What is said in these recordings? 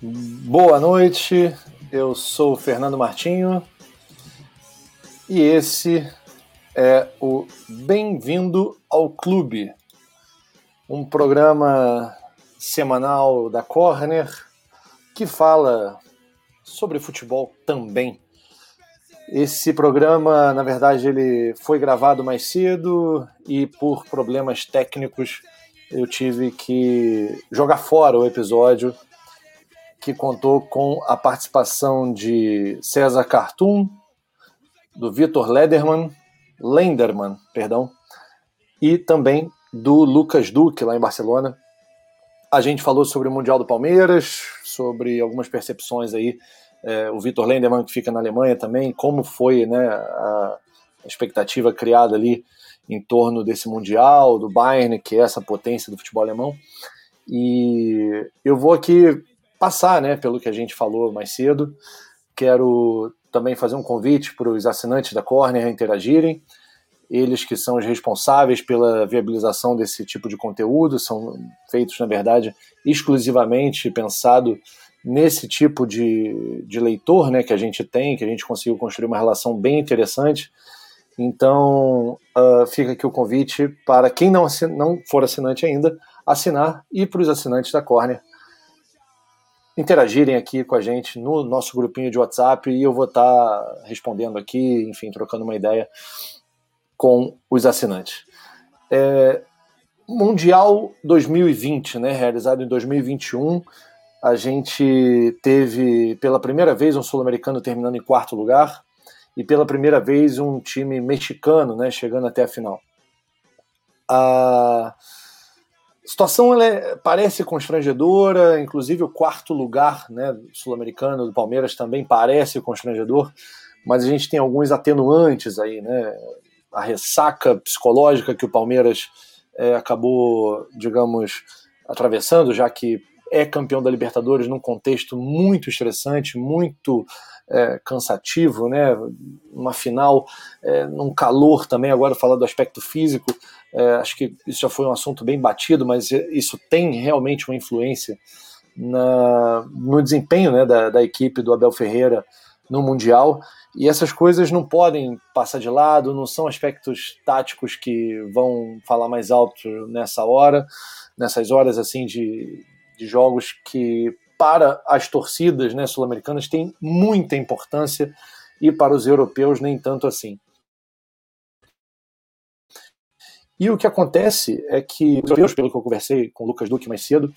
Boa noite, eu sou o Fernando Martinho e esse é o Bem-vindo ao Clube, um programa semanal da Corner que fala sobre futebol também. Esse programa, na verdade, ele foi gravado mais cedo e por problemas técnicos eu tive que jogar fora o episódio que contou com a participação de César Cartoon, do Vitor Lederman, Lenderman, perdão, e também do Lucas Duque, lá em Barcelona. A gente falou sobre o Mundial do Palmeiras, sobre algumas percepções aí. É, o Vitor Lenderman, que fica na Alemanha também, como foi né, a expectativa criada ali em torno desse Mundial, do Bayern, que é essa potência do futebol alemão. E eu vou aqui passar né, pelo que a gente falou mais cedo. Quero também fazer um convite para os assinantes da Corner interagirem. Eles que são os responsáveis pela viabilização desse tipo de conteúdo, são feitos, na verdade, exclusivamente pensado nesse tipo de, de leitor né, que a gente tem, que a gente conseguiu construir uma relação bem interessante. Então, uh, fica aqui o convite para quem não, não for assinante ainda, assinar e para os assinantes da Corner interagirem aqui com a gente no nosso grupinho de WhatsApp e eu vou estar tá respondendo aqui, enfim, trocando uma ideia com os assinantes. É, Mundial 2020, né, realizado em 2021, a gente teve pela primeira vez um sul-americano terminando em quarto lugar e pela primeira vez um time mexicano, né, chegando até a final. A situação é, parece constrangedora, inclusive o quarto lugar né, sul-americano do Palmeiras também parece constrangedor, mas a gente tem alguns atenuantes aí, né? A ressaca psicológica que o Palmeiras é, acabou, digamos, atravessando, já que é campeão da Libertadores num contexto muito estressante, muito é, cansativo, né? Uma final é, num calor também. Agora falar do aspecto físico, é, acho que isso já foi um assunto bem batido, mas isso tem realmente uma influência na, no desempenho né, da, da equipe do Abel Ferreira no Mundial. E essas coisas não podem passar de lado, não são aspectos táticos que vão falar mais alto nessa hora, nessas horas assim de, de jogos que para as torcidas né, sul-americanas tem muita importância e para os europeus nem tanto assim. E o que acontece é que, pelo que eu conversei com o Lucas Duque mais cedo,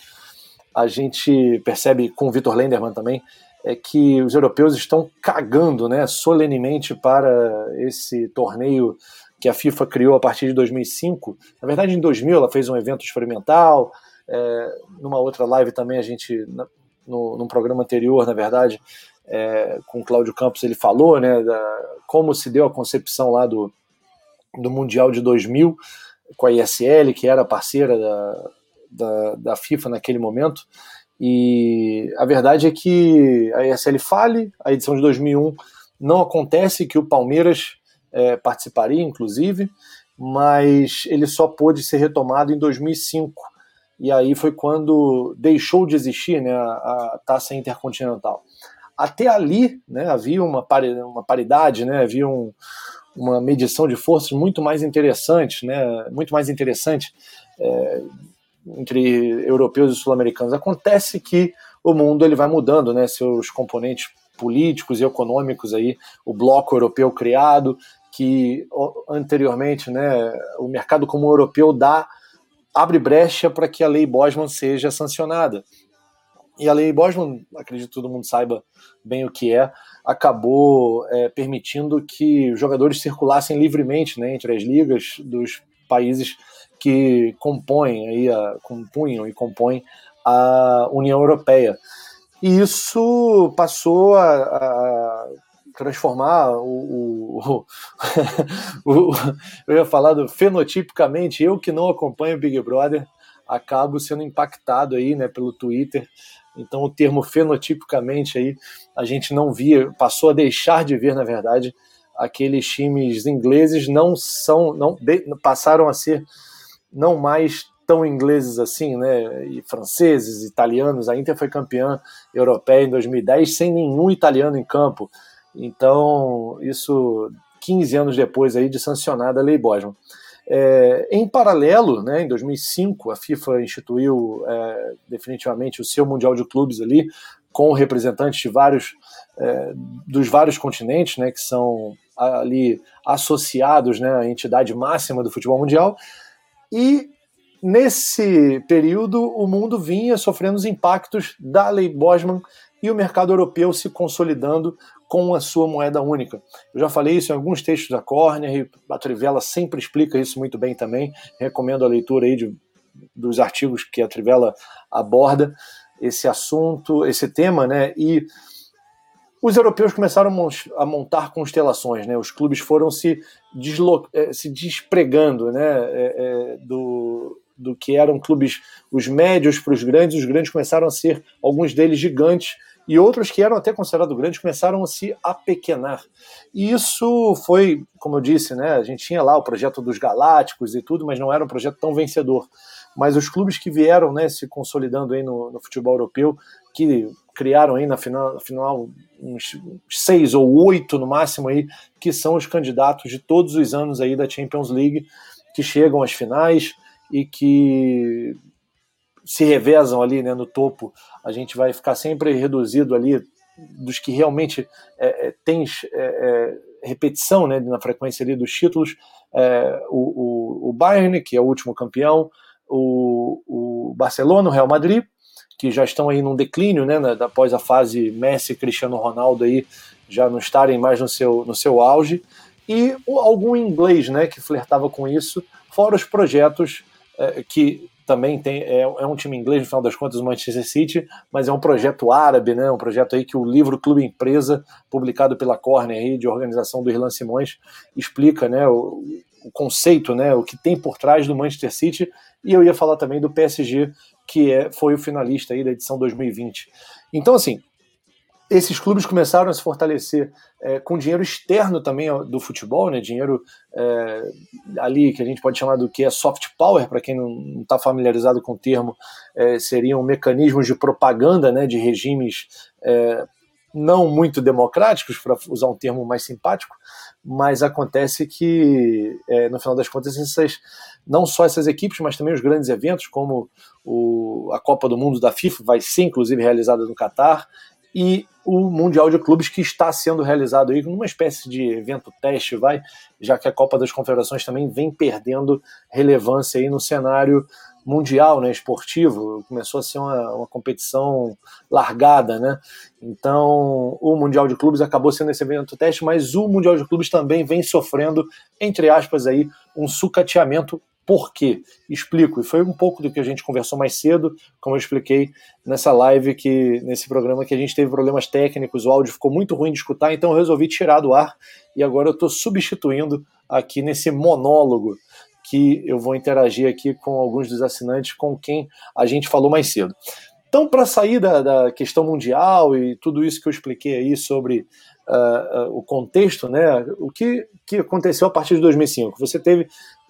a gente percebe com o Vitor Lenderman também, é que os europeus estão cagando né, solenemente para esse torneio que a FIFA criou a partir de 2005. Na verdade, em 2000 ela fez um evento experimental. É, numa outra live também a gente, no, num programa anterior, na verdade, é, com o Cláudio Campos, ele falou né, da, como se deu a concepção lá do, do Mundial de 2000 com a ISL, que era parceira da, da, da, FIFA naquele momento. E a verdade é que a ISL fale, a edição de 2001 não acontece, que o Palmeiras é, participaria, inclusive, mas ele só pôde ser retomado em 2005. E aí foi quando deixou de existir né, a, taça intercontinental. Até ali né, havia uma, uma paridade, né, havia um, uma medição de forças muito mais interessante, né, muito mais interessante é, entre europeus e sul-americanos. Acontece que o mundo ele vai mudando, né, seus componentes políticos e econômicos aí, o bloco europeu criado, que anteriormente, né, o mercado comum europeu dá abre brecha para que a lei Bosman seja sancionada. E a lei Bosman, acredito que todo mundo saiba bem o que é, acabou é, permitindo que jogadores circulassem livremente né, entre as ligas dos países que compõem aí a, compunham e compõem a União Europeia. E isso passou a, a transformar o, o, o, Eu ia falar do fenotipicamente, eu que não acompanho Big Brother, acabo sendo impactado aí né, pelo Twitter então o termo fenotipicamente aí a gente não via, passou a deixar de ver, na verdade, aqueles times ingleses não são, não passaram a ser não mais tão ingleses assim, né? E franceses, italianos. A Inter foi campeã europeia em 2010 sem nenhum italiano em campo. Então, isso 15 anos depois aí de sancionada a Lei Bosman. É, em paralelo, né, em 2005, a FIFA instituiu é, definitivamente o seu Mundial de Clubes ali, com representantes de vários, é, dos vários continentes, né, que são ali associados né, à entidade máxima do futebol mundial. E nesse período, o mundo vinha sofrendo os impactos da Lei Bosman e o mercado europeu se consolidando com a sua moeda única. Eu já falei isso em alguns textos da Corner, a Trivela sempre explica isso muito bem também. Recomendo a leitura aí de, dos artigos que a Trivela aborda esse assunto, esse tema, né? E os europeus começaram a montar constelações, né? Os clubes foram se, deslo eh, se despregando, né? É, é, do, do que eram clubes, os médios para os grandes, os grandes começaram a ser, alguns deles gigantes, e outros que eram até considerados grandes começaram a se apequenar. E isso foi, como eu disse, né, a gente tinha lá o projeto dos Galácticos e tudo, mas não era um projeto tão vencedor. Mas os clubes que vieram né, se consolidando aí no, no futebol europeu, que criaram aí na final, final uns seis ou oito no máximo aí, que são os candidatos de todos os anos aí da Champions League, que chegam às finais e que se revezam ali né, no topo, a gente vai ficar sempre reduzido ali dos que realmente é, é tem é, é, repetição né, na frequência ali dos títulos, é, o, o, o, Bayern, que é o último campeão, o, o Barcelona, o Real Madrid, que já estão aí num declínio, né, após a fase Messi, Cristiano Ronaldo aí já não estarem mais no seu, no seu auge, e algum inglês, né, que flertava com isso, fora os projetos é, que também tem é, é, um time inglês no final das contas o Manchester City mas é um projeto árabe né? Um projeto aí que o livro Clube Empresa publicado pela Corner aí de organização do Irlan Simões explica né o, o, conceito né o que tem por trás do Manchester City. E eu ia falar também do PSG que é, foi o finalista aí da edição 2020 então assim esses clubes começaram a se fortalecer é, com dinheiro externo também do futebol, né? dinheiro é, ali que a gente pode chamar do que é soft power, para quem não está familiarizado com o termo, é, seriam mecanismos de propaganda né? de regimes é, não muito democráticos, para usar um termo mais simpático, mas acontece que, é, no final das contas, essas, não só essas equipes, mas também os grandes eventos, como o, a Copa do Mundo da FIFA, vai ser inclusive realizada no Catar, e o Mundial de Clubes que está sendo realizado aí numa espécie de evento teste, vai, já que a Copa das Confederações também vem perdendo relevância aí no cenário mundial, né, esportivo, começou a ser uma, uma competição largada, né? Então, o Mundial de Clubes acabou sendo esse evento teste, mas o Mundial de Clubes também vem sofrendo, entre aspas aí, um sucateamento por quê? Explico. E foi um pouco do que a gente conversou mais cedo, como eu expliquei nessa live, que nesse programa que a gente teve problemas técnicos, o áudio ficou muito ruim de escutar, então eu resolvi tirar do ar e agora eu estou substituindo aqui nesse monólogo que eu vou interagir aqui com alguns dos assinantes com quem a gente falou mais cedo. Então, para sair da, da, questão mundial e tudo isso que eu expliquei aí sobre uh, uh, o contexto, né, o que, que aconteceu a partir de 2005? Você teve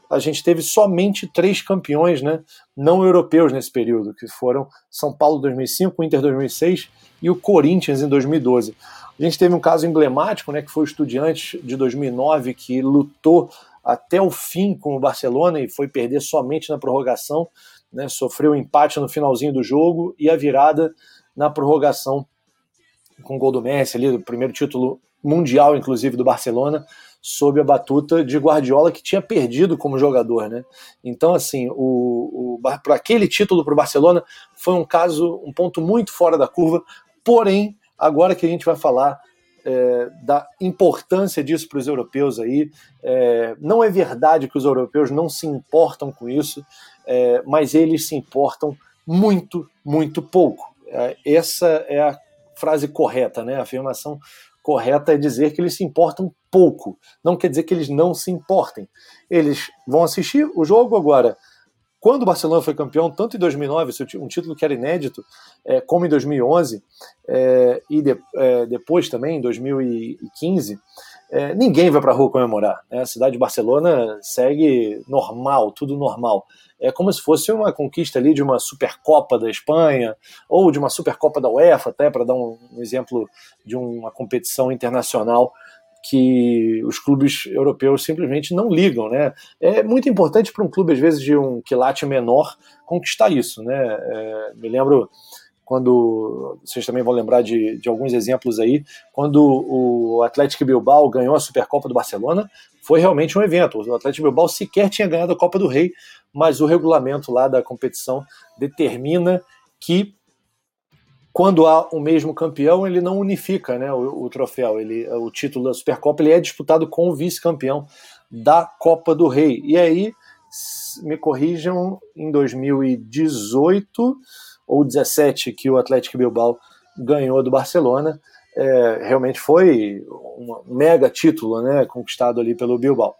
a gente teve somente três campeões né, não europeus nesse período, que foram São Paulo 2005, Inter 2006 e o Corinthians em 2012. A gente teve um caso emblemático, né, que foi o Estudiantes de 2009, que lutou até o fim com o Barcelona e foi perder somente na prorrogação, né, sofreu um empate no finalzinho do jogo e a virada na prorrogação com o gol do Messi ali, o primeiro título mundial, inclusive, do Barcelona, sob a batuta de Guardiola, que tinha perdido como jogador. Né? Então, assim, o, o para aquele título para o Barcelona foi um caso, um ponto muito fora da curva, porém, agora que a gente vai falar é, da importância disso para os europeus aí. É, não é verdade que os europeus não se importam com isso, é, mas eles se importam muito, muito pouco. É, essa é a frase correta, né? A afirmação correta é dizer que eles se importam pouco. Não quer dizer que eles não se importem. Eles vão assistir o jogo agora. Quando o Barcelona foi campeão, tanto em 2009, um título que era inédito, é, como em 2011, é, e de, é, depois também, em 2015, é, ninguém vai para a rua comemorar. Né? A cidade de Barcelona segue normal, tudo normal. É como se fosse uma conquista ali de uma Supercopa da Espanha ou de uma Supercopa da UEFA, até para dar um, um exemplo de uma competição internacional que os clubes europeus simplesmente não ligam, né? É muito importante para um clube às vezes de um quilate menor conquistar isso, né? É, me lembro quando vocês também vão lembrar de, de alguns exemplos aí, quando o Atlético Bilbao ganhou a Supercopa do Barcelona, foi realmente um evento. O Atlético Bilbao sequer tinha ganhado a Copa do Rei, mas o regulamento lá da competição determina que quando há o mesmo campeão, ele não unifica né, o, o, troféu. Ele, o título da Supercopa ele é disputado com o vice-campeão da Copa do Rei. E aí, me corrijam, em 2018 ou 17 que o Atlético Bilbao ganhou do Barcelona. É, realmente foi um mega título né, conquistado ali pelo Bilbao.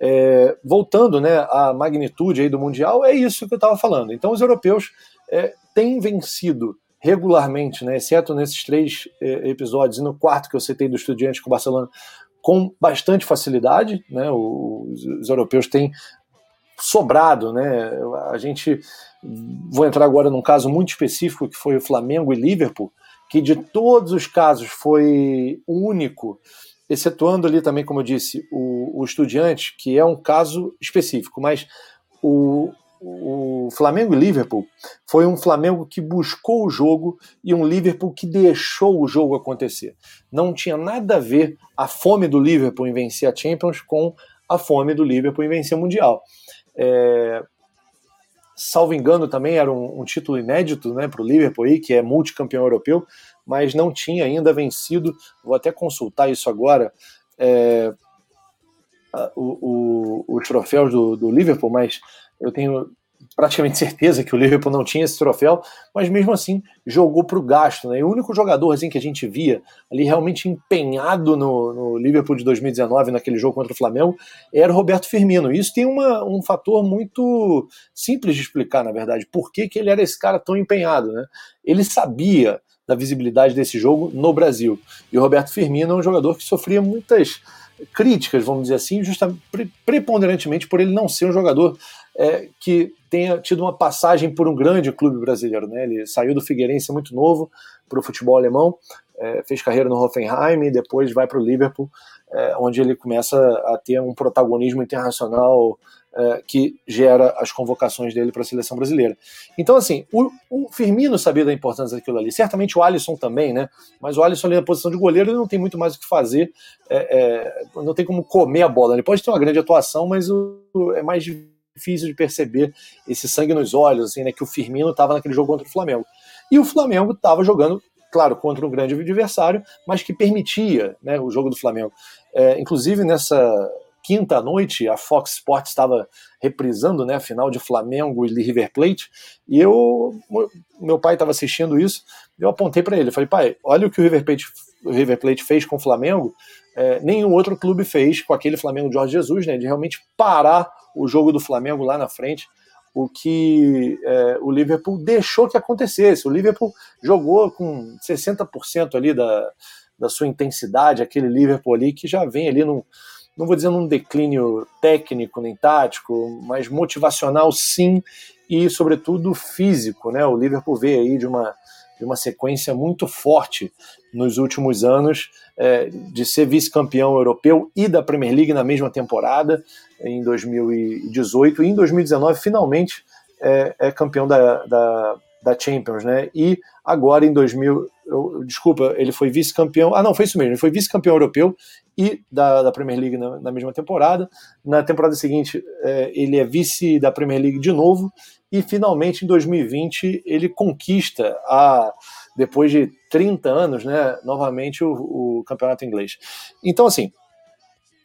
É, voltando né, à magnitude aí do Mundial, é isso que eu estava falando. Então, os europeus é, têm vencido regularmente, né, exceto nesses três é, episódios, e no quarto que eu citei do Estudiantes com o Barcelona, com bastante facilidade. Né, os, os europeus têm sobrado, né? A gente vou entrar agora num caso muito específico que foi o Flamengo e Liverpool, que de todos os casos foi o único, excetuando ali também, como eu disse, o, o Estudiante, que é um caso específico, mas o, o Flamengo e Liverpool foi um Flamengo que buscou o jogo e um Liverpool que deixou o jogo acontecer. Não tinha nada a ver a fome do Liverpool em vencer a Champions com a fome do Liverpool em vencer o Mundial. É, salvo engano, também era um, um título inédito né, para o Liverpool, aí, que é multicampeão europeu, mas não tinha ainda vencido. Vou até consultar isso agora. É, o, o, os troféus do, do Liverpool, mas eu tenho praticamente certeza que o Liverpool não tinha esse troféu, mas mesmo assim jogou para o gasto. Né? E o único jogador assim, que a gente via ali realmente empenhado no, no, Liverpool de 2019, naquele jogo contra o Flamengo, era o Roberto Firmino. E isso tem uma, um fator muito simples de explicar, na verdade, por que, que ele era esse cara tão empenhado. Né? Ele sabia da visibilidade desse jogo no Brasil. E o Roberto Firmino é um jogador que sofria muitas críticas, vamos dizer assim, justamente preponderantemente por ele não ser um jogador é, que tenha tido uma passagem por um grande clube brasileiro. Né? Ele saiu do Figueirense muito novo para o futebol alemão, é, fez carreira no Hoffenheim e depois vai para o Liverpool, é, onde ele começa a ter um protagonismo internacional é, que gera as convocações dele para a seleção brasileira. Então, assim, o, o, Firmino sabia da importância daquilo ali. Certamente o Alisson também, né? Mas o Alisson ali na posição de goleiro ele não tem muito mais o que fazer, é, é, não tem como comer a bola. Ele pode ter uma grande atuação, mas o, é mais difícil de perceber esse sangue nos olhos, assim, né? Que o Firmino estava naquele jogo contra o Flamengo. E o Flamengo estava jogando, claro, contra um grande adversário, mas que permitia né, o jogo do Flamengo. É, inclusive nessa quinta noite, a Fox Sports estava reprisando né, a final de Flamengo e River Plate, e eu, meu pai estava assistindo isso, eu apontei para ele, falei, pai, olha o que o River Plate, o River Plate fez com o Flamengo, é, nenhum outro clube fez com aquele Flamengo de Jorge Jesus, né, de realmente parar o jogo do Flamengo lá na frente, o que é, o Liverpool deixou que acontecesse. O Liverpool jogou com 60% ali da, da sua intensidade, aquele Liverpool ali que já vem ali num, não vou dizer num declínio técnico nem tático, mas motivacional sim, e sobretudo físico, né? O Liverpool veio aí de uma, de uma sequência muito forte nos últimos anos, é, de ser vice-campeão europeu e da Premier League na mesma temporada, em 2018, e em 2019 finalmente é, é campeão da, da, da Champions, né? E agora em 2000, eu, desculpa, ele foi vice-campeão. Ah, não, foi isso mesmo. Ele foi vice-campeão europeu e da, da Premier League na, na, mesma temporada. Na temporada seguinte, é, ele é vice da Premier League de novo. E finalmente, em 2020, ele conquista, a, depois de 30 anos, né, novamente o, o campeonato inglês. Então, assim,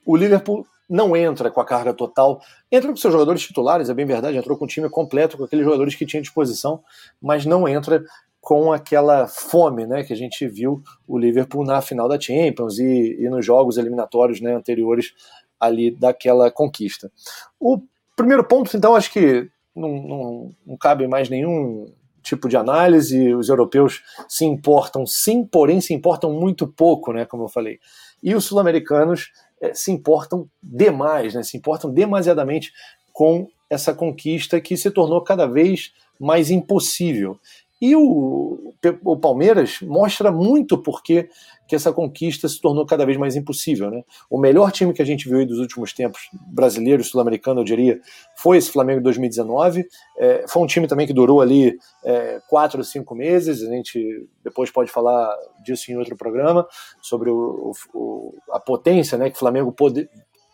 o Liverpool não entra com a carga total. Entra com seus jogadores titulares, é bem verdade, entrou com o time completo, com aqueles jogadores que tinha à disposição, mas não entra com aquela fome né, que a gente viu o Liverpool na final da Champions e, e nos jogos eliminatórios né, anteriores ali daquela conquista. O primeiro ponto, então, acho que não, não, não cabe mais nenhum tipo de análise. Os europeus se importam sim, porém se importam muito pouco, né, como eu falei. E os sul-americanos é, se importam demais, né, se importam demasiadamente com essa conquista que se tornou cada vez mais impossível. E o, o Palmeiras mostra muito porque que essa conquista se tornou cada vez mais impossível. Né? O melhor time que a gente viu dos últimos tempos, brasileiro sul-americano, eu diria, foi esse Flamengo 2019. É, foi um time também que durou ali é, quatro ou cinco meses. A gente depois pode falar disso em outro programa, sobre o, o, a potência né, que o Flamengo pode,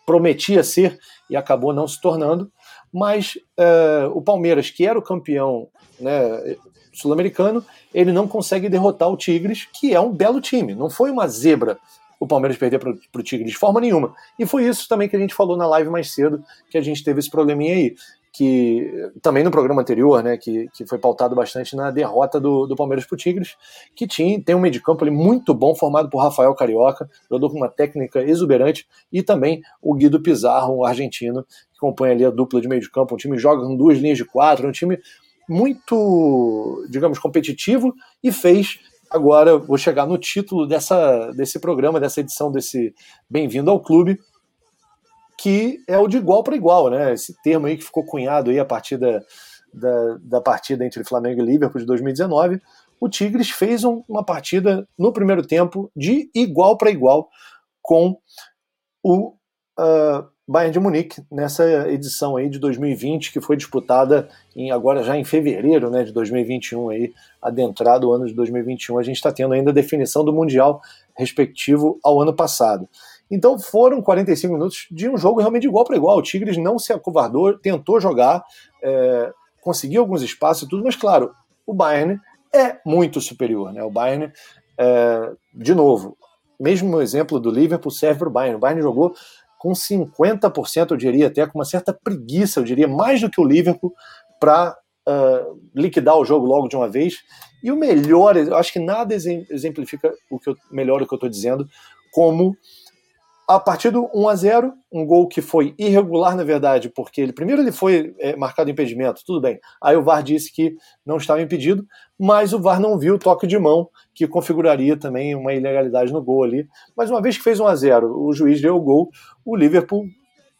prometia ser e acabou não se tornando. Mas é, o Palmeiras, que era o campeão né, sul-americano, ele não consegue derrotar o Tigres, que é um belo time. Não foi uma zebra o Palmeiras perder para o Tigres de forma nenhuma. E foi isso também que a gente falou na live mais cedo, que a gente teve esse probleminha aí. Que também no programa anterior, né, que, que foi pautado bastante na derrota do, do Palmeiras para o Tigres, que tinha, tem um meio de campo ali muito bom, formado por Rafael Carioca, jogador com uma técnica exuberante, e também o Guido Pizarro, um argentino, que compõe ali a dupla de meio de campo. Um time joga com duas linhas de quatro, um time muito, digamos, competitivo e fez. Agora vou chegar no título dessa, desse programa, dessa edição desse Bem-vindo ao Clube, que é o de igual para igual, né? Esse termo aí que ficou cunhado aí a partir da, da, da partida entre Flamengo e Liverpool de 2019. O Tigres fez um, uma partida no primeiro tempo de igual para igual com o uh, Bayern de Munique nessa edição aí de 2020 que foi disputada em, agora já em fevereiro né, de 2021 aí adentrado o ano de 2021 a gente está tendo ainda a definição do mundial respectivo ao ano passado. Então foram 45 minutos de um jogo realmente igual para igual. O Tigres não se acovardou tentou jogar é, conseguiu alguns espaços e tudo mas claro o Bayern é muito superior né? O Bayern é, de novo mesmo exemplo do Liverpool serve para o Bayern. O Bayern jogou com 50%, eu diria até com uma certa preguiça, eu diria mais do que o Liverpool, para uh, liquidar o jogo logo de uma vez. E o melhor, eu acho que nada exemplifica o que eu, melhor o que eu estou dizendo, como a partir do 1 a 0 um gol que foi irregular, na verdade, porque ele primeiro ele foi é, marcado impedimento, tudo bem. Aí o VAR disse que não estava impedido, mas o VAR não viu o toque de mão, que configuraria também uma ilegalidade no gol ali. Mas uma vez que fez 1 a 0 o juiz deu o gol, o Liverpool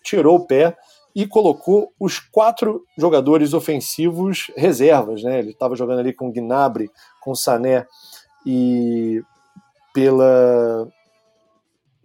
tirou o pé e colocou os quatro jogadores ofensivos reservas. Né? Ele estava jogando ali com Gnabry, com Sané e pela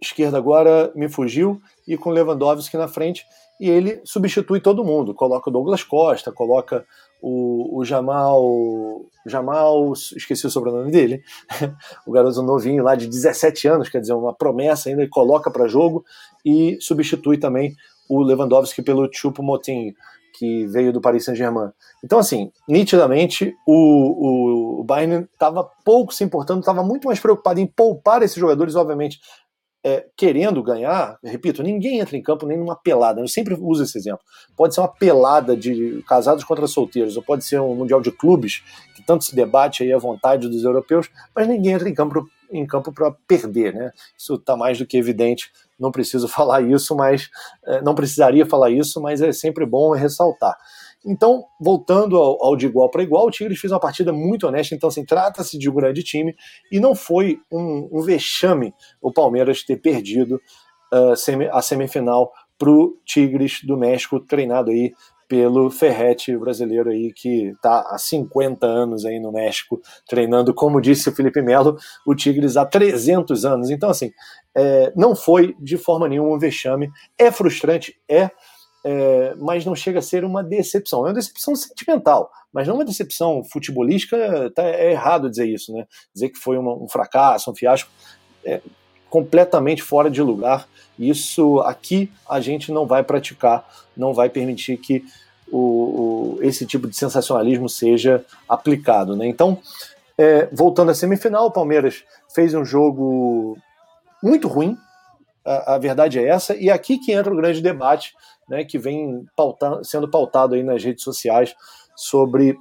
esquerda agora me fugiu, e com Lewandowski na frente, e ele substitui todo mundo, coloca o Douglas Costa, coloca o, o Jamal, Jamal, esqueci o sobrenome dele, o garoto novinho lá de 17 anos, quer dizer, uma promessa ainda, ele coloca para jogo e substitui também o Lewandowski pelo Chupo Motinho, que veio do Paris Saint-Germain. Então, assim, nitidamente, o, o, o Bayern estava pouco se importando, estava muito mais preocupado em poupar esses jogadores, obviamente, é, querendo ganhar, repito, ninguém entra em campo nem numa pelada. Eu sempre uso esse exemplo. Pode ser uma pelada de casados contra solteiros, ou pode ser um mundial de clubes, que tanto se debate aí à vontade dos europeus, mas ninguém entra em campo em campo para perder, né? Isso está mais do que evidente. Não preciso falar isso, mas é, não precisaria falar isso, mas é sempre bom ressaltar. Então, voltando ao, ao de igual para igual, o Tigres fez uma partida muito honesta. Então, assim, trata-se de um grande time e não foi um, um vexame o Palmeiras ter perdido uh, semi, a semifinal para o Tigres do México, treinado aí pelo Ferrete brasileiro aí que está há 50 anos aí no México treinando, como disse o Felipe Melo, o Tigres há 300 anos. Então, assim, é, não foi de forma nenhuma um vexame. É frustrante, é é, mas não chega a ser uma decepção. É uma decepção sentimental, mas não uma decepção futebolística. Tá, é errado dizer isso, né? Dizer que foi uma, um fracasso, um fiasco, é completamente fora de lugar. Isso aqui a gente não vai praticar, não vai permitir que o, o, esse tipo de sensacionalismo seja aplicado. Né? Então, é, voltando à semifinal, o Palmeiras fez um jogo muito ruim, a, a, verdade é essa, e aqui que entra o grande debate né, que vem pauta, sendo pautado aí nas redes sociais sobre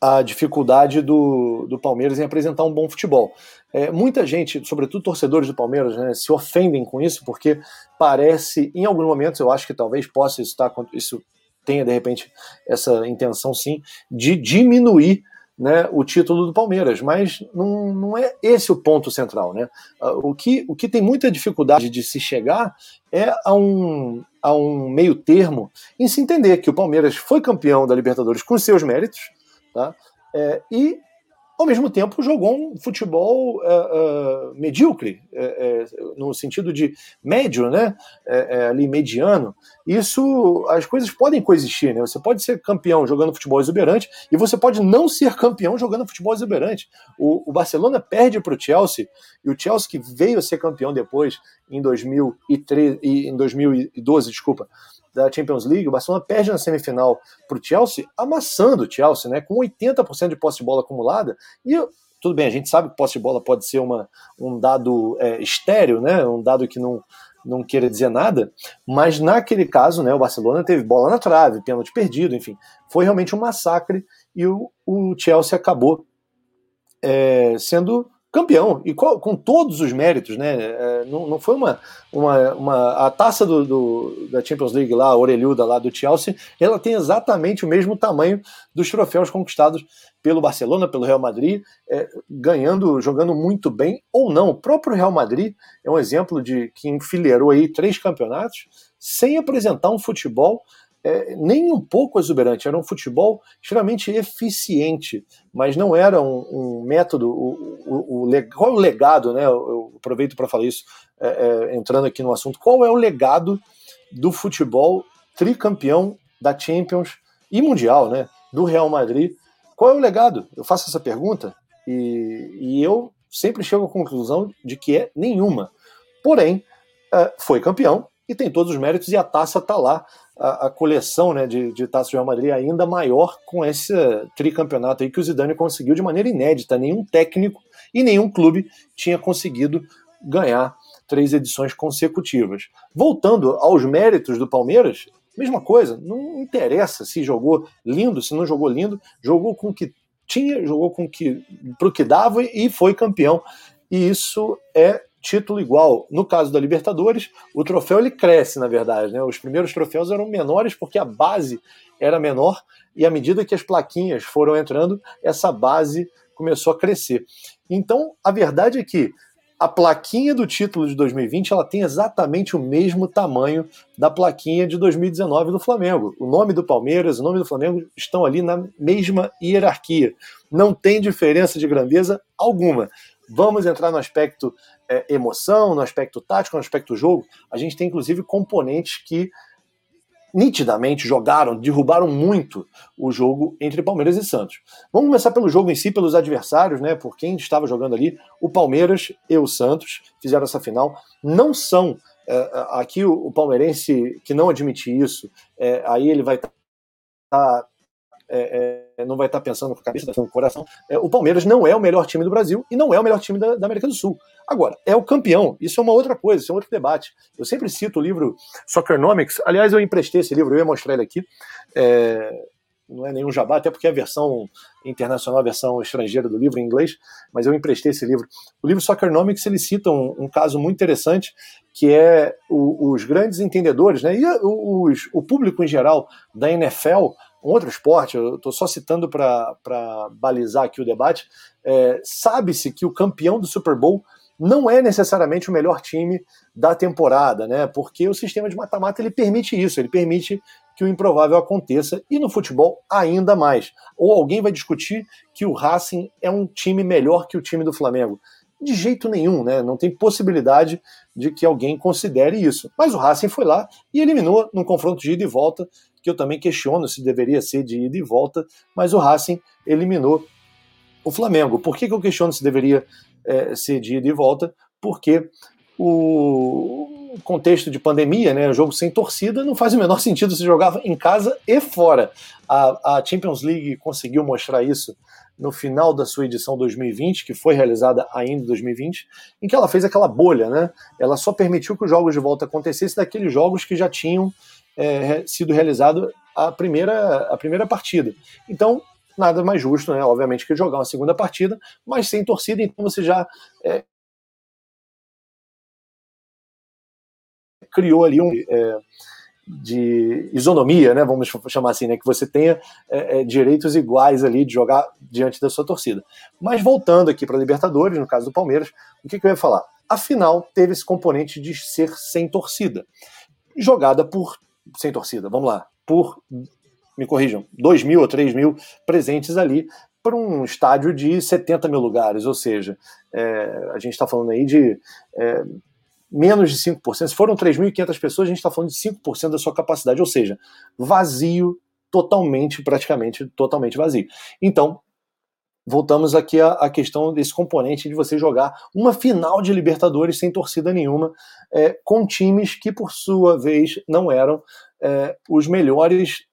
a dificuldade do, do Palmeiras em apresentar um bom futebol. É, muita gente, sobretudo torcedores do Palmeiras, né, se ofendem com isso porque parece, em alguns momentos, eu acho que talvez possa estar, isso tenha de repente essa intenção sim, de diminuir né, o título do Palmeiras, mas não, não é esse o ponto central. Né? Ah, o, que, o que tem muita dificuldade de se chegar é a um, a um meio termo em se entender que o Palmeiras foi campeão da Libertadores com seus méritos, tá? É, e ao mesmo tempo jogou um futebol uh, uh, medíocre, uh, no sentido de médio, né? ali mediano. Isso, as coisas podem coexistir, né? Você pode ser campeão jogando futebol exuberante e você pode não ser campeão jogando futebol exuberante. O, o Barcelona perde para o Chelsea e o Chelsea que veio a ser campeão depois em 2013, em 2012, desculpa da Champions League, o Barcelona perde na semifinal para o Chelsea, amassando o Chelsea, né, com 80% de posse de bola acumulada. E tudo bem, a gente sabe que posse de bola pode ser uma, um dado é, estéreo, né, um dado que não, não queira dizer nada, mas naquele caso, né, o Barcelona teve bola na trave, pênalti perdido, enfim, foi realmente um massacre e o, o Chelsea acabou é, sendo campeão e com, com, todos os méritos, né? É, não, não foi uma, uma, uma a taça do, do, da Champions League lá, a orelhuda lá do Chelsea, ela tem exatamente o mesmo tamanho dos troféus conquistados pelo Barcelona, pelo Real Madrid, é, ganhando, jogando muito bem ou não. O próprio Real Madrid é um exemplo de que enfileirou aí três campeonatos sem apresentar um futebol é, nem um pouco exuberante, era um futebol extremamente eficiente, mas não era um, um método. O, o, o, qual o legado, né? Eu, eu aproveito para falar isso, é, é, entrando aqui no assunto, qual é o legado do futebol tricampeão da Champions e Mundial, né? Do Real Madrid. Qual é o legado? Eu faço essa pergunta e, e eu sempre chego à conclusão de que é nenhuma. Porém, é, foi campeão e tem todos os méritos e a taça está lá a, a coleção né, de, de do Real Madrid ainda maior com esse tricampeonato aí que o Zidane conseguiu de maneira inédita. Nenhum técnico e nenhum clube tinha conseguido ganhar três edições consecutivas. Voltando aos méritos do Palmeiras, mesma coisa, não interessa se jogou lindo, se não jogou lindo, jogou com o que tinha, jogou com que pro que dava e foi campeão. E isso é título igual. No caso da Libertadores, o troféu ele cresce, na verdade. Né? Os primeiros troféus eram menores porque a base era menor e à medida que as plaquinhas foram entrando, essa base começou a crescer. Então, a verdade é que a plaquinha do título de 2020 ela tem exatamente o mesmo tamanho da plaquinha de 2019 do Flamengo. O nome do Palmeiras, o nome do Flamengo estão ali na mesma hierarquia. Não tem diferença de grandeza alguma. Vamos entrar no aspecto é, emoção, no aspecto tático, no aspecto jogo, a gente tem inclusive componentes que nitidamente jogaram, derrubaram muito o jogo entre Palmeiras e Santos. Vamos começar pelo jogo em si, pelos adversários, né? Por quem estava jogando ali. O Palmeiras e o Santos fizeram essa final. Não são é, aqui o, o, palmeirense que não admite isso, é, aí ele vai estar tá é, é, não vai estar pensando com a cabeça, com o coração. É, o Palmeiras não é o melhor time do Brasil e não é o melhor time da, da, América do Sul. Agora, é o campeão. Isso é uma outra coisa, isso é um outro debate. Eu sempre cito o livro Soccernomics. Aliás, eu emprestei esse livro, eu ia mostrar ele aqui. É, não é nenhum jabá, até porque é a versão internacional, a versão estrangeira do livro em inglês, mas eu emprestei esse livro. O livro Soccernomics ele cita um, um caso muito interessante, que é o, os grandes entendedores, né, e os, o público em geral da NFL um outro esporte, eu estou só citando para balizar aqui o debate, é, sabe-se que o campeão do Super Bowl não é necessariamente o melhor time da temporada, né? Porque o sistema de mata-mata ele permite isso, ele permite que o improvável aconteça e no futebol ainda mais. Ou alguém vai discutir que o Racing é um time melhor que o time do Flamengo. De jeito nenhum, né? Não tem possibilidade de que alguém considere isso. Mas o Racing foi lá e eliminou num confronto de ida e volta que eu também questiono se deveria ser de ida e volta, mas o Racing eliminou o Flamengo. Por que, que eu questiono se deveria é, ser de ida e volta? Porque o contexto de pandemia, né, jogo sem torcida, não faz o menor sentido se jogar em casa e fora. A, a Champions League conseguiu mostrar isso no final da sua edição 2020, que foi realizada ainda em 2020, em que ela fez aquela bolha, né? Ela só permitiu que os jogos de volta acontecessem daqueles jogos que já tinham é, sido realizado a primeira, a primeira partida. Então, nada mais justo, né? Obviamente, que jogar uma segunda partida, mas sem torcida, então você já é, criou ali um. É, de isonomia, né, vamos chamar assim, né, que você tenha é, é, direitos iguais ali de jogar diante da sua torcida. Mas voltando aqui para a Libertadores, no caso do Palmeiras, o que, que eu ia falar? A final teve esse componente de ser sem torcida, jogada por sem torcida, vamos lá, por me corrijam, 2 mil ou 3 mil presentes ali para um estádio de 70 mil lugares, ou seja, é, a gente está falando aí de é, menos de 5%. Se foram 3.500 pessoas, a gente está falando de 5% da sua capacidade, ou seja, vazio, totalmente, praticamente totalmente vazio. Então, voltamos aqui à, à, questão desse componente de você jogar uma final de Libertadores sem torcida nenhuma, é, com times que, por sua vez, não eram é, os melhores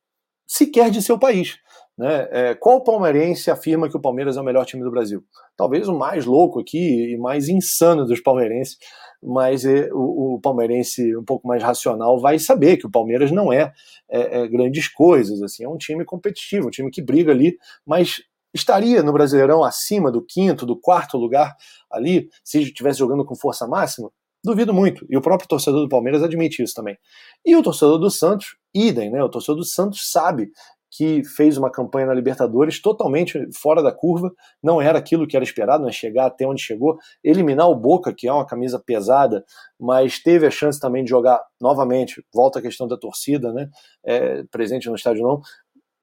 sequer de seu país. Né? É, qual palmeirense afirma que o Palmeiras é o melhor time do Brasil? Talvez o mais louco aqui e mais insano dos palmeirenses, mas é, o, o, palmeirense um pouco mais racional vai saber que o Palmeiras não é, é, é, grandes coisas, assim, é um time competitivo, um time que briga ali, mas estaria no Brasileirão acima do quinto, do quarto lugar ali, se estivesse jogando com força máxima? Duvido muito. E o próprio torcedor do Palmeiras admite isso também. E o torcedor do Santos, idem, né? O torcedor do Santos sabe que fez uma campanha na Libertadores totalmente fora da curva, não era aquilo que era esperado, né? chegar até onde chegou, eliminar o Boca, que é uma camisa pesada, mas teve a chance também de jogar novamente, volta a questão da torcida, né? É, presente no estádio não.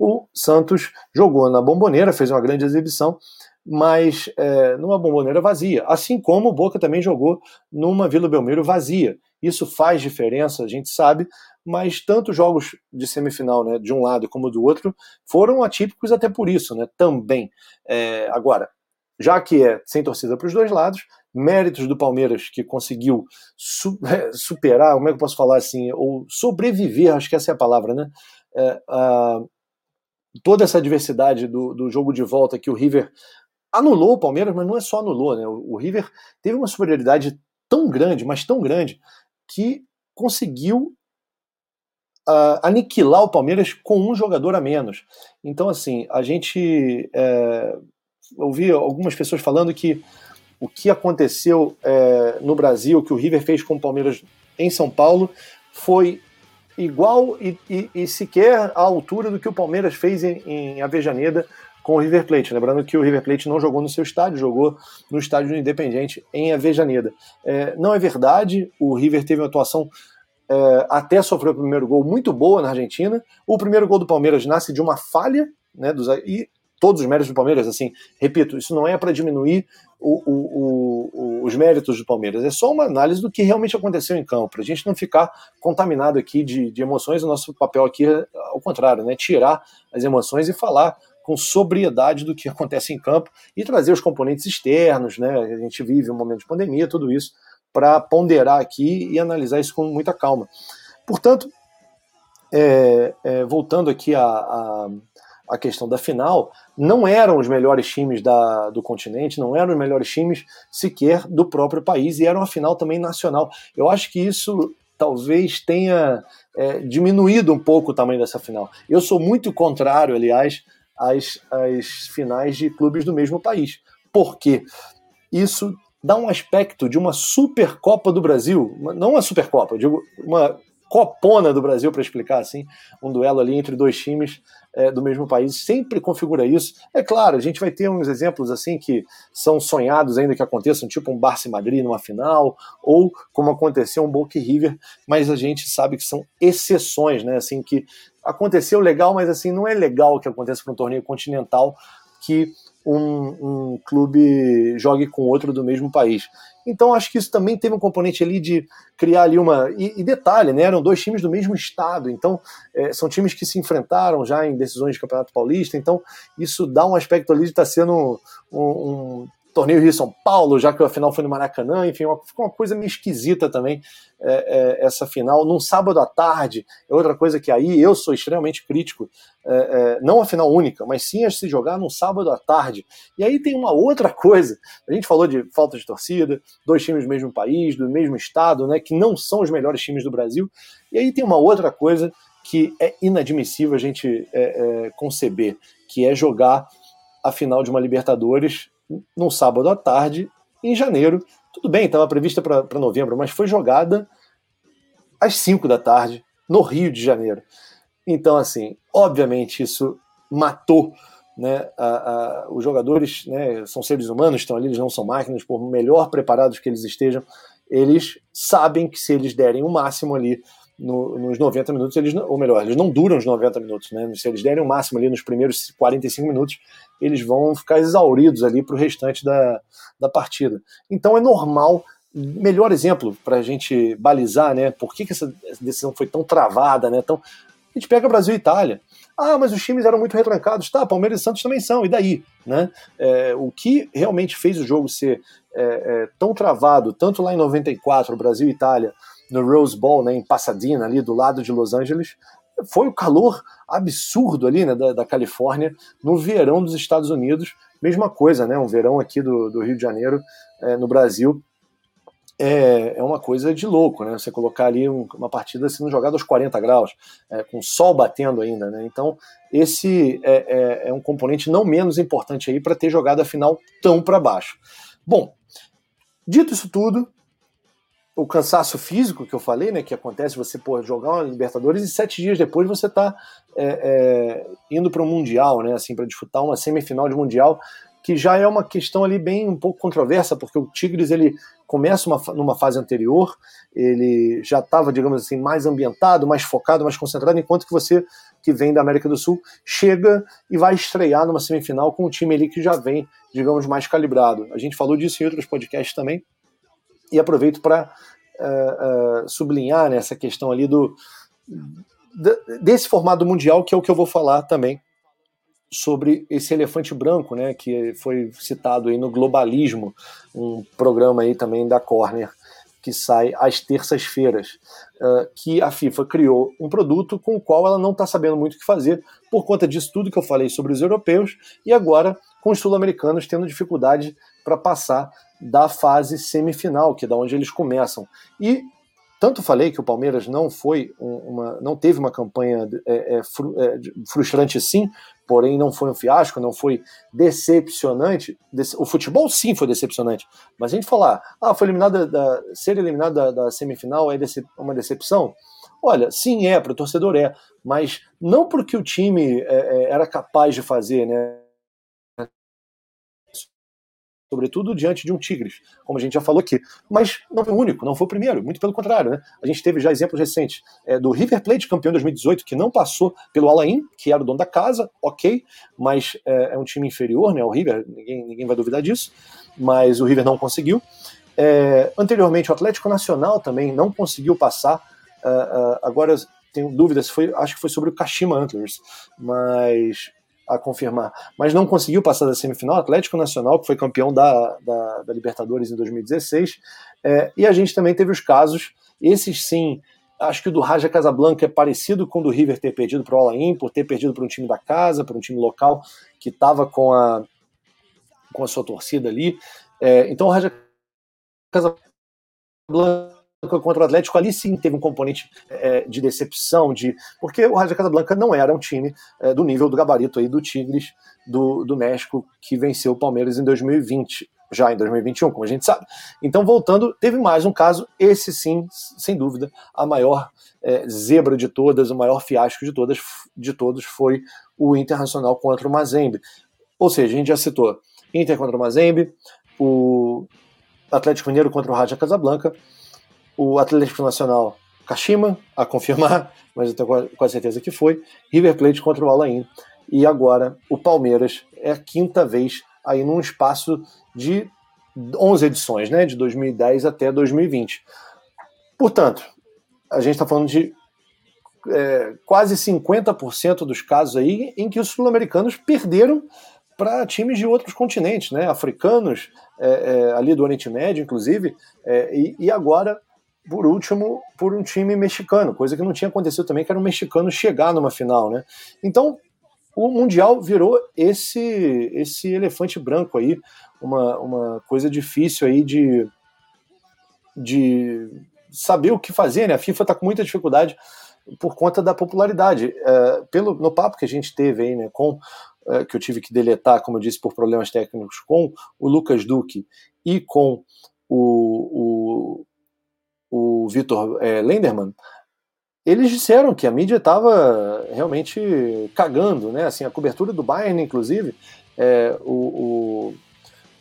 O Santos jogou na bomboneira, fez uma grande exibição, mas é, numa bomboneira vazia. Assim como o Boca também jogou numa Vila Belmiro vazia. Isso faz diferença, a gente sabe, mas tanto jogos de semifinal, né, de um lado como do outro, foram atípicos até por isso, né, também. É, agora, já que é sem torcida para os dois lados, méritos do Palmeiras que conseguiu su superar, como é que eu posso falar assim, ou sobreviver, acho que essa é a palavra, né? É, toda essa diversidade do, do jogo de volta que o River anulou o Palmeiras, mas não é só anulou, né? O, o River teve uma superioridade tão grande, mas tão grande, que conseguiu uh, aniquilar o Palmeiras com um jogador a menos. Então, assim, a gente é, ouvi algumas pessoas falando que o que aconteceu é, no Brasil, que o River fez com o Palmeiras em São Paulo, foi igual e, e, e sequer à altura do que o Palmeiras fez em, em Avejaneda com o River Plate. Lembrando que o River Plate não jogou no seu estádio, jogou no estádio do Independente em Avejaneda. É, não é verdade, o River teve uma atuação é, até sofreu o primeiro gol muito boa na Argentina. O primeiro gol do Palmeiras nasce de uma falha, né, dos, e todos os méritos do Palmeiras, assim, repito, isso não é para diminuir o, o, o, os méritos do Palmeiras, é só uma análise do que realmente aconteceu em campo, para a gente não ficar contaminado aqui de, de emoções, o nosso papel aqui é ao contrário, né, tirar as emoções e falar com sobriedade do que acontece em campo e trazer os componentes externos, né, a gente vive um momento de pandemia, tudo isso, para ponderar aqui e analisar isso com muita calma. Portanto, é, é, voltando aqui à, à, à, questão da final, não eram os melhores times da, do continente, não eram os melhores times sequer do próprio país e era uma final também nacional. Eu acho que isso talvez tenha é, diminuído um pouco o tamanho dessa final. Eu sou muito contrário, aliás, às, às finais de clubes do mesmo país. Por quê? Isso dá um aspecto de uma Supercopa do Brasil, não uma Supercopa, digo uma copona do Brasil, para explicar assim, um duelo ali entre dois times é, do mesmo país, sempre configura isso. É claro, a gente vai ter uns exemplos assim que são sonhados ainda que aconteçam, tipo um Barça e Madrid numa final, ou como aconteceu um Boca e River, mas a gente sabe que são exceções, né? Assim, que aconteceu legal, mas assim, não é legal que aconteça para um torneio continental que um, um, clube jogue com outro do mesmo país. Então acho que isso também teve um componente ali de criar ali uma. E, e detalhe, né? Eram dois times do mesmo estado, então é, são times que se enfrentaram já em decisões de Campeonato Paulista, então isso dá um aspecto ali de estar tá sendo um, um torneio Rio-São Paulo, já que a final foi no Maracanã, enfim, uma, ficou uma coisa meio esquisita também é, é, essa final, num sábado à tarde, é outra coisa que aí eu sou extremamente crítico, é, é, não a final única, mas sim a se jogar num sábado à tarde. E aí tem uma outra coisa, a gente falou de falta de torcida, dois times do mesmo país, do mesmo estado, né, que não são os melhores times do Brasil, e aí tem uma outra coisa que é inadmissível a gente é, é, conceber, que é jogar a final de uma Libertadores num sábado à tarde, em janeiro. Tudo bem, estava prevista para novembro, mas foi jogada às 5 da tarde, no Rio de Janeiro. Então, assim, obviamente isso matou né, a, a, os jogadores né, são seres humanos, estão ali, eles não são máquinas, por melhor preparados que eles estejam, eles sabem que se eles derem o máximo ali no, nos 90 minutos, eles, ou melhor, eles não duram os 90 minutos, né? Se eles derem o máximo ali nos primeiros 45 minutos, eles vão ficar exauridos ali para o restante da, da partida. Então é normal melhor exemplo para a gente balizar, né? Por que, que essa decisão foi tão travada, né? Tão... A gente pega Brasil e Itália. Ah, mas os times eram muito retrancados. Tá, Palmeiras e Santos também são, e daí? Né? É, o que realmente fez o jogo ser é, é, tão travado, tanto lá em 94, Brasil e Itália, no Rose Bowl, né, em Pasadena, ali do lado de Los Angeles, foi o calor absurdo ali né, da, da Califórnia no verão dos Estados Unidos. Mesma coisa, né? Um verão aqui do, do Rio de Janeiro, é, no Brasil é, é uma coisa de louco, né? Você colocar ali um, uma partida sendo jogada aos 40 graus, é, com o sol batendo ainda, né? Então, esse é, é, é um componente não menos importante aí para ter jogado a final tão para baixo. Bom, dito isso tudo, o cansaço físico que eu falei, né, que acontece você pô, jogar uma Libertadores e sete dias depois você está é, é, indo para um mundial, né, assim, para disputar uma semifinal de mundial, que já é uma questão ali bem um pouco controversa, porque o Tigres ele começa uma, numa fase anterior, ele já estava, digamos assim, mais ambientado, mais focado, mais concentrado, enquanto que você, que vem da América do Sul, chega e vai estrear numa semifinal com um time ali que já vem, digamos, mais calibrado. A gente falou disso em outros podcasts também, e aproveito para uh, eh, uh, eh, sublinhar né, essa questão ali do desse formato mundial, que é o que eu vou falar também sobre esse elefante branco, né, que foi citado aí no Globalismo, um programa aí também da Corner que sai às terças-feiras, uh, que a FIFA criou um produto com o qual ela não está sabendo muito o que fazer por conta disso tudo que eu falei sobre os europeus e agora com os sul-americanos tendo dificuldade para passar da fase semifinal, que é da onde eles começam. E tanto falei que o Palmeiras não foi uma, não teve uma campanha é, é, é, frustrante sim, porém não foi um fiasco, não foi decepcionante. O futebol sim foi decepcionante, mas a gente falar, ah, foi eliminado da, ser eliminado da, da semifinal é uma decepção. Olha, sim é, para o torcedor é, mas não porque o time é, é, era capaz de fazer, né? Sobretudo diante de um Tigres, como a gente já falou aqui. Mas não foi o único, não foi o primeiro, muito pelo contrário. Né? A gente teve já exemplos recentes é, do River Plate, campeão de 2018, que não passou pelo Alain, que era o dono da casa, ok, mas é, é um time inferior, né? o River, ninguém, ninguém vai duvidar disso, mas o River não conseguiu. É, anteriormente, o Atlético Nacional também não conseguiu passar. Uh, uh, agora tenho dúvidas, foi, acho que foi sobre o Kashima Antlers, mas a confirmar, mas não conseguiu passar da semifinal. Atlético Nacional, que foi campeão da, da, da Libertadores em 2016. É, e a gente também teve os casos, esses sim, acho que o do Raja Casablanca é parecido com o do River ter perdido para o Alain, por ter perdido para um time da casa, para um time local que estava com a, com a sua torcida ali. É, então o Raja Casablanca contra o Atlético, ali sim teve um componente é, de decepção, de porque o Raja Casablanca não era um time é, do nível do gabarito aí do Tigres do, do México que venceu o Palmeiras em 2020, já em 2021, como a gente sabe. Então, voltando, teve mais um caso, esse sim, sem dúvida, a maior é, zebra de todas, o maior fiasco de todas, de todos foi o Internacional contra o Mazembe. Ou seja, a gente já citou Inter contra o Mazembe, o Atlético Mineiro contra o Raja Casablanca, o Atlético Nacional Kashima, a confirmar, mas eu tenho quase certeza que foi, River Plate contra o Alain. E agora o Palmeiras é a quinta vez aí num espaço de 11 edições, né, de 2010 até 2020. Portanto, a gente está falando de é, quase 50% dos casos aí em que os sul-americanos perderam para times de outros continentes, né, africanos, é, é, ali do Oriente Médio, inclusive, é, e, e agora por último, por um time mexicano, coisa que não tinha acontecido também, que era um mexicano chegar numa final, né? Então, o Mundial virou esse esse elefante branco aí, uma, uma coisa difícil aí de, de saber o que fazer, né? A FIFA está com muita dificuldade por conta da popularidade. É, pelo, no papo que a gente teve aí, né, com, é, que eu tive que deletar, como eu disse, por problemas técnicos, com o Lucas Duque e com o, o o Vitor é, Lenderman, eles disseram que a mídia estava realmente cagando, né? Assim, a cobertura do Bayern, inclusive, é, o,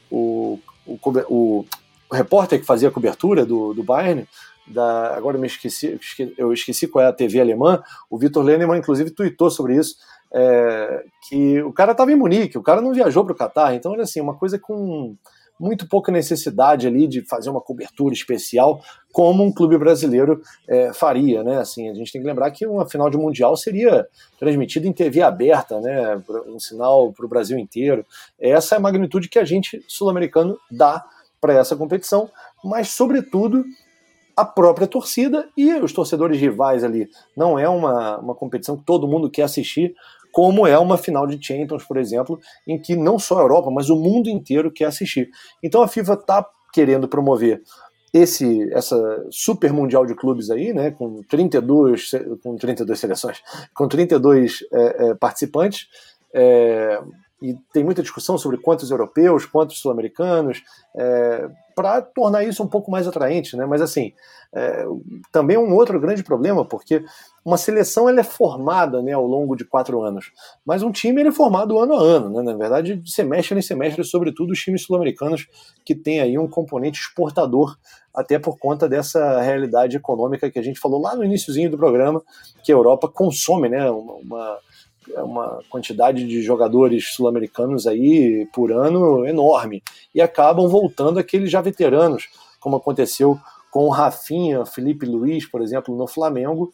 o, o, o, repórter que fazia a cobertura do, do Bayern, da, agora eu me esqueci, eu esqueci qual é a TV alemã, o Vitor Lennemann, inclusive, tweetou sobre isso, é, que o cara estava em Munique, o cara não viajou para o Catar, então era assim, uma coisa com muito pouca necessidade ali de fazer uma cobertura especial como um clube brasileiro é, faria, né? Assim, a gente tem que lembrar que uma final de mundial seria transmitida em TV aberta, né? Um sinal para o Brasil inteiro. Essa é a magnitude que a gente sul-americano dá para essa competição, mas sobretudo a própria torcida e os torcedores rivais ali. Não é uma, uma competição que todo mundo quer assistir, como é uma final de Champions, por exemplo, em que não só a Europa, mas o mundo inteiro quer assistir. Então a FIFA está querendo promover esse essa super mundial de clubes aí, né, com 32 com 32 seleções, com 32 é, é, participantes, é, e tem muita discussão sobre quantos europeus, quantos sul-americanos, é, para tornar isso um pouco mais atraente, né? Mas assim, é, também é um outro grande problema, porque uma seleção ela é formada né, ao longo de quatro anos, mas um time ele é formado ano a ano, né? Na verdade, de semestre em semestre, sobretudo os times sul-americanos que tem aí um componente exportador, até por conta dessa realidade econômica que a gente falou lá no iníciozinho do programa, que a Europa consome, né? uma, uma uma quantidade de jogadores sul-americanos aí por ano enorme. E acabam voltando aqueles já veteranos, como aconteceu com o Rafinha, Felipe Luiz, por exemplo, no Flamengo,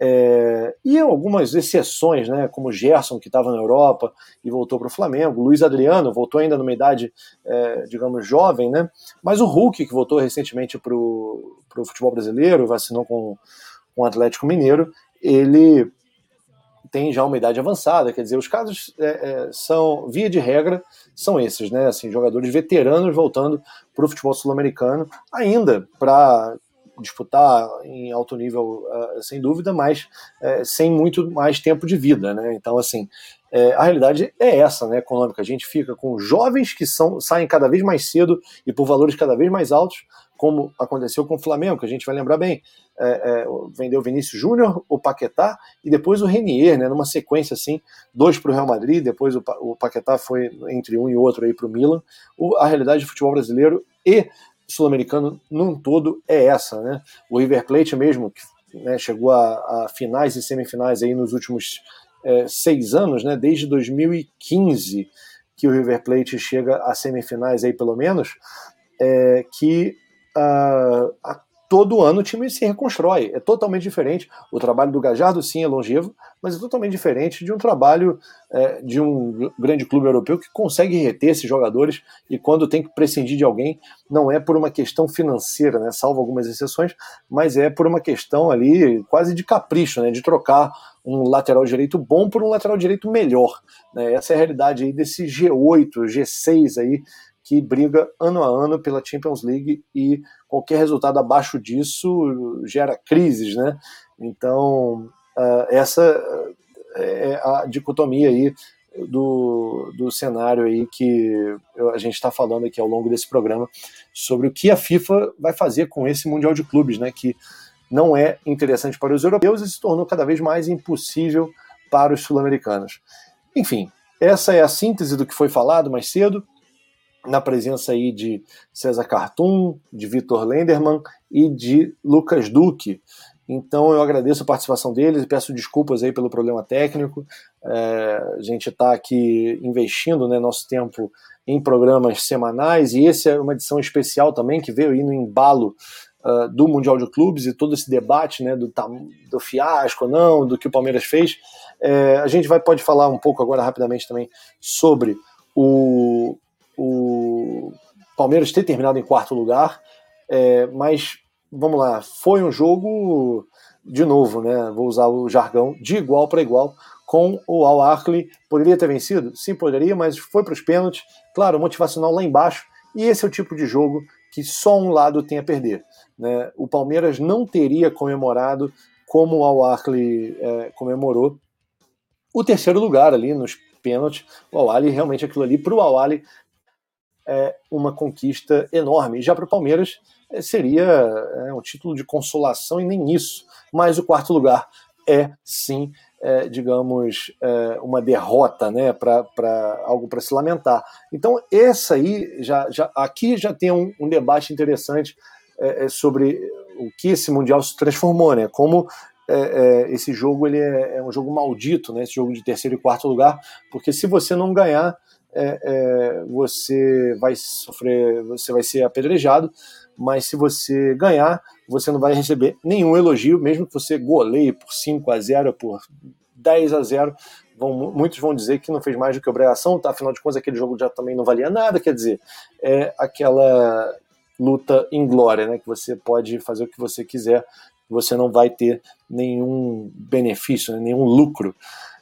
é, e algumas exceções, né, como Gerson, que estava na Europa e voltou para o Flamengo, Luiz Adriano voltou ainda numa idade, é, digamos, jovem, né, mas o Hulk, que voltou recentemente para o futebol brasileiro, vacinou com, com o Atlético Mineiro, ele tem já uma idade avançada, quer dizer, os casos é, é, são, via de regra, são esses, né? Assim, jogadores veteranos voltando para o futebol sul-americano, ainda para disputar em alto nível, uh, sem dúvida, mas uh, sem muito mais tempo de vida, né? Então, assim, uh, a realidade é essa, né? Econômica. A gente fica com jovens que são, saem cada vez mais cedo e por valores cada vez mais altos, como aconteceu com o Flamengo, que a gente vai lembrar bem. É, é, vendeu o Vinícius Júnior, o Paquetá e depois o Renier, né, numa sequência assim, dois para o Real Madrid, depois o, o, Paquetá foi entre um e outro aí para o Milan. a realidade do futebol brasileiro e sul-americano num todo é essa, né? O River Plate mesmo, que né, chegou a, a, finais e semifinais aí nos últimos é, seis anos, né? Desde 2015 que o River Plate chega a semifinais aí pelo menos, é, que a, todo ano o time se reconstrói. É totalmente diferente. O trabalho do Gajardo, sim, é longevo, mas é totalmente diferente de um trabalho é, de um grande clube europeu que consegue reter esses jogadores e quando tem que prescindir de alguém, não é por uma questão financeira, né, salvo algumas exceções, mas é por uma questão ali quase de capricho, né, de trocar um lateral direito bom por um lateral direito melhor. Né? Essa é a realidade aí desse G8, G6 aí que briga ano a ano pela Champions League e qualquer resultado abaixo disso gera crises, né? Então, uh, essa é a dicotomia aí do, do cenário aí que a gente está falando aqui ao longo desse programa sobre o que a FIFA vai fazer com esse Mundial de Clubes, né? Que não é interessante para os europeus e se tornou cada vez mais impossível para os sul-americanos. Enfim, essa é a síntese do que foi falado mais cedo na presença aí de César Cartum, de Vitor Lenderman e de Lucas Duque. Então eu agradeço a participação deles e peço desculpas aí pelo problema técnico. É, a gente está aqui investindo né, nosso tempo em programas semanais e esse é uma edição especial também que veio aí no embalo uh, do Mundial de Clubes e todo esse debate né, do, do fiasco ou não, do que o Palmeiras fez. É, a gente vai pode falar um pouco agora rapidamente também sobre o, o Palmeiras ter terminado em quarto lugar, é, mas vamos lá, foi um jogo de novo, né? Vou usar o jargão de igual para igual com o Al Ahly. Poderia ter vencido? Sim, poderia, mas foi para os pênaltis. Claro, motivacional lá embaixo. E esse é o tipo de jogo que só um lado tem a perder. Né? O Palmeiras não teria comemorado como o Al Ahly é, comemorou o terceiro lugar ali nos pênaltis. O Al Ahly, realmente aquilo ali para o Al Ahly é uma conquista enorme. Já para o Palmeiras, é, seria é, um título de consolação e nem isso. Mas o quarto lugar é sim, é, digamos, é, uma derrota, né, para algo para se lamentar. Então essa aí já, já aqui já tem um, um debate interessante é, é, sobre o que esse mundial se transformou, né? Como esse jogo ele é, um jogo maldito, né? Esse jogo de terceiro e quarto lugar, porque se você não ganhar é, é, você vai sofrer, você vai ser apedrejado, mas se você ganhar, você não vai receber nenhum elogio, mesmo que você goleie por 5 a 0, por 10 a 0. Vão, muitos vão dizer que não fez mais do que obrigação, tá? afinal de contas aquele jogo já também não valia nada, quer dizer, é aquela luta em glória, né? que você pode fazer o que você quiser, você não vai ter nenhum benefício, né? nenhum lucro.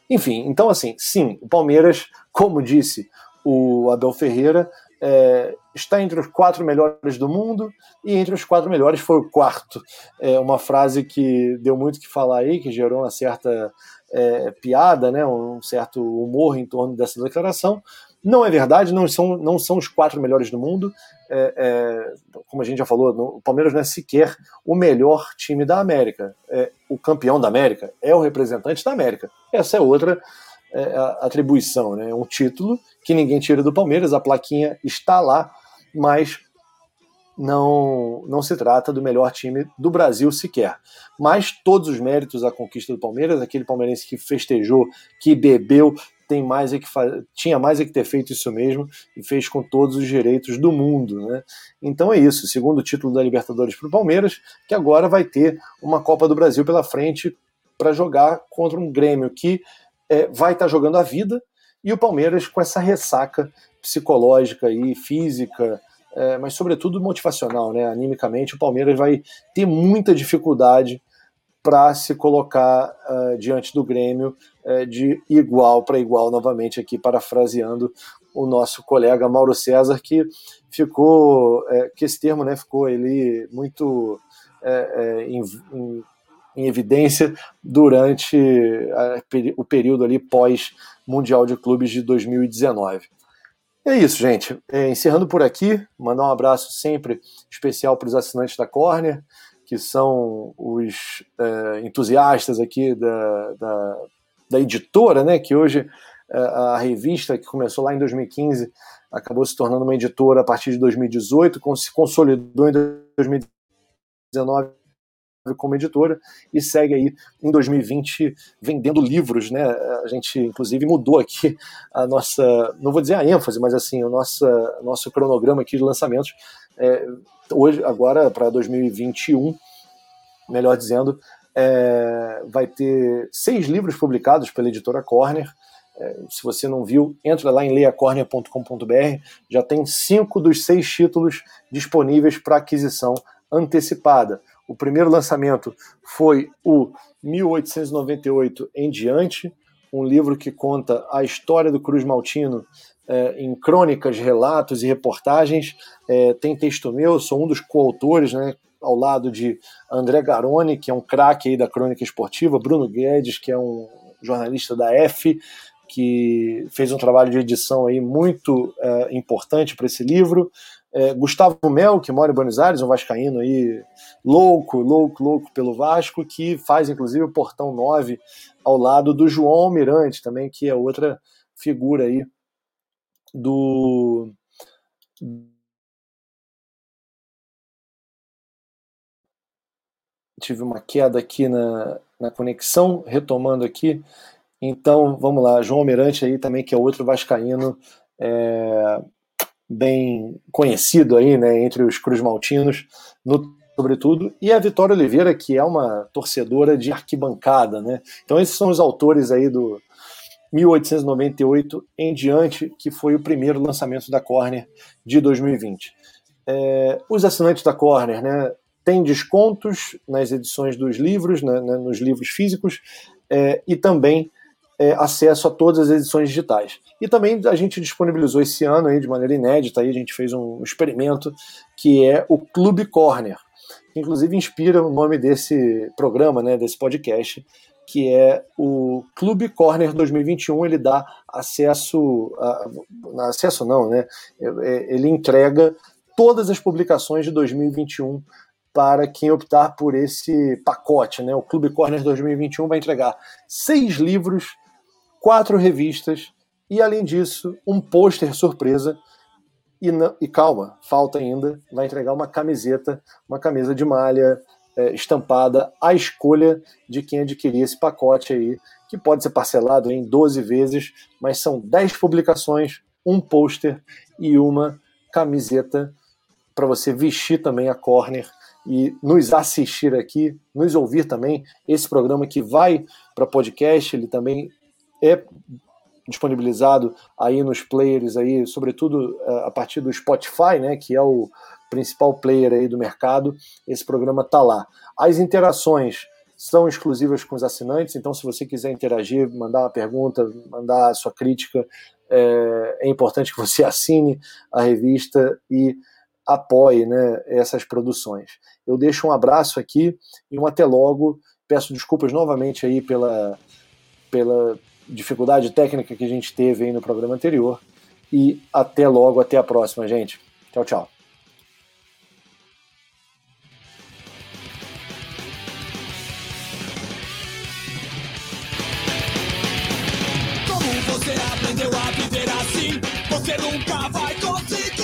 Enfim, então assim, sim, o Palmeiras, como disse o Abel Ferreira, é, está entre os quatro melhores do mundo e entre os quatro melhores foi o quarto. É uma frase que deu muito que falar aí, que gerou uma certa é, piada, né, um certo humor em torno dessa declaração. Não é verdade, não são, não são os quatro melhores do mundo. É, é, como a gente já falou, o Palmeiras não é sequer o melhor time da América. É, o campeão da América é o representante da América. Essa é outra atribuição, né? um título que ninguém tira do Palmeiras, a plaquinha está lá, mas não, não se trata do melhor time do Brasil sequer. Mas todos os méritos à conquista do Palmeiras, aquele palmeirense que festejou, que bebeu, tem mais é que tinha mais é que ter feito isso mesmo e fez com todos os direitos do mundo. Né? Então é isso, segundo título da Libertadores para o Palmeiras, que agora vai ter uma Copa do Brasil pela frente para jogar contra um Grêmio que é, vai estar tá jogando a vida e o Palmeiras com essa ressaca psicológica e física, é, mas sobretudo motivacional, né? Animicamente, o Palmeiras vai ter muita dificuldade para se colocar uh, diante do Grêmio uh, de igual para igual, novamente aqui parafraseando o nosso colega Mauro César, que ficou, uh, que esse termo né, ficou ele muito em em evidência durante a, o período ali pós Mundial de Clubes de 2019. É isso, gente. É, encerrando por aqui, mandar um abraço sempre especial para os assinantes da Corner, que são os é, entusiastas aqui da, da, da, editora, né? Que hoje é, a revista que começou lá em 2015 acabou se tornando uma editora a partir de 2018, se consolidou em 2019 como editora e segue aí em 2020 vendendo livros, né? A gente inclusive mudou aqui a nossa, não vou dizer a ênfase, mas assim o nosso nosso cronograma aqui de lançamentos é, hoje agora para 2021, melhor dizendo, é, vai ter seis livros publicados pela editora Corner. É, se você não viu, entra lá em leiacorner.com.br. Já tem cinco dos seis títulos disponíveis para aquisição antecipada. O primeiro lançamento foi o 1898 em diante, um livro que conta a história do Cruz Maltino é, em crônicas, relatos e reportagens. É, tem texto meu, sou um dos coautores, né, ao lado de André Garoni, que é um craque da crônica esportiva, Bruno Guedes, que é um jornalista da F, que fez um trabalho de edição aí muito é, importante para esse livro. É, Gustavo Mel, que mora em Buenos Aires, um vascaíno aí louco, louco, louco pelo Vasco, que faz inclusive o Portão 9 ao lado do João Almirante também, que é outra figura aí do tive uma queda aqui na, na conexão, retomando aqui. Então, vamos lá, João Almirante aí também, que é outro vascaíno é, bem conhecido aí, né, entre os Cruz Maltinos, no, sobretudo, e a Vitória Oliveira, que é uma torcedora de arquibancada, né? Então esses são os autores aí do 1898 em diante, que foi o primeiro lançamento da Corner de 2020. É, os assinantes da Corner, né, têm descontos nas edições dos livros, né, né nos livros físicos, é, e também é, acesso a todas as edições digitais. E também a gente disponibilizou esse ano aí de maneira inédita, aí a gente fez um experimento que é o Clube Corner, que inclusive inspira o nome desse programa, né, desse podcast, que é o Clube Corner 2021. Ele dá acesso, a, acesso não, né? É, é, ele entrega todas as publicações de 2021 para quem optar por esse pacote. Né? O Clube Corner 2021 vai entregar seis livros, quatro revistas e, além disso, um pôster surpresa. E, e, calma, falta ainda, vai entregar uma camiseta, uma camisa de malha é, estampada à escolha de quem adquirir esse pacote aí, que pode ser parcelado em 12 vezes, mas são 10 publicações, um pôster e uma camiseta para você vestir também a Corner e nos assistir aqui, nos ouvir também. Esse programa que vai para podcast, ele também é disponibilizado aí nos players aí, sobretudo é, a partir do Spotify, né, que é o principal player aí do mercado. Esse programa tá lá. As interações são exclusivas com os assinantes, então se você quiser interagir, mandar uma pergunta, mandar a sua crítica, é, é importante que você assine a revista e apoie né, essas produções. Eu deixo um abraço aqui e um até logo. Peço desculpas novamente aí pela, pela dificuldade técnica que a gente teve aí no programa anterior. E até logo, até a próxima, gente. Tchau, tchau. Você aprendeu a viver assim? Você nunca vai conseguir.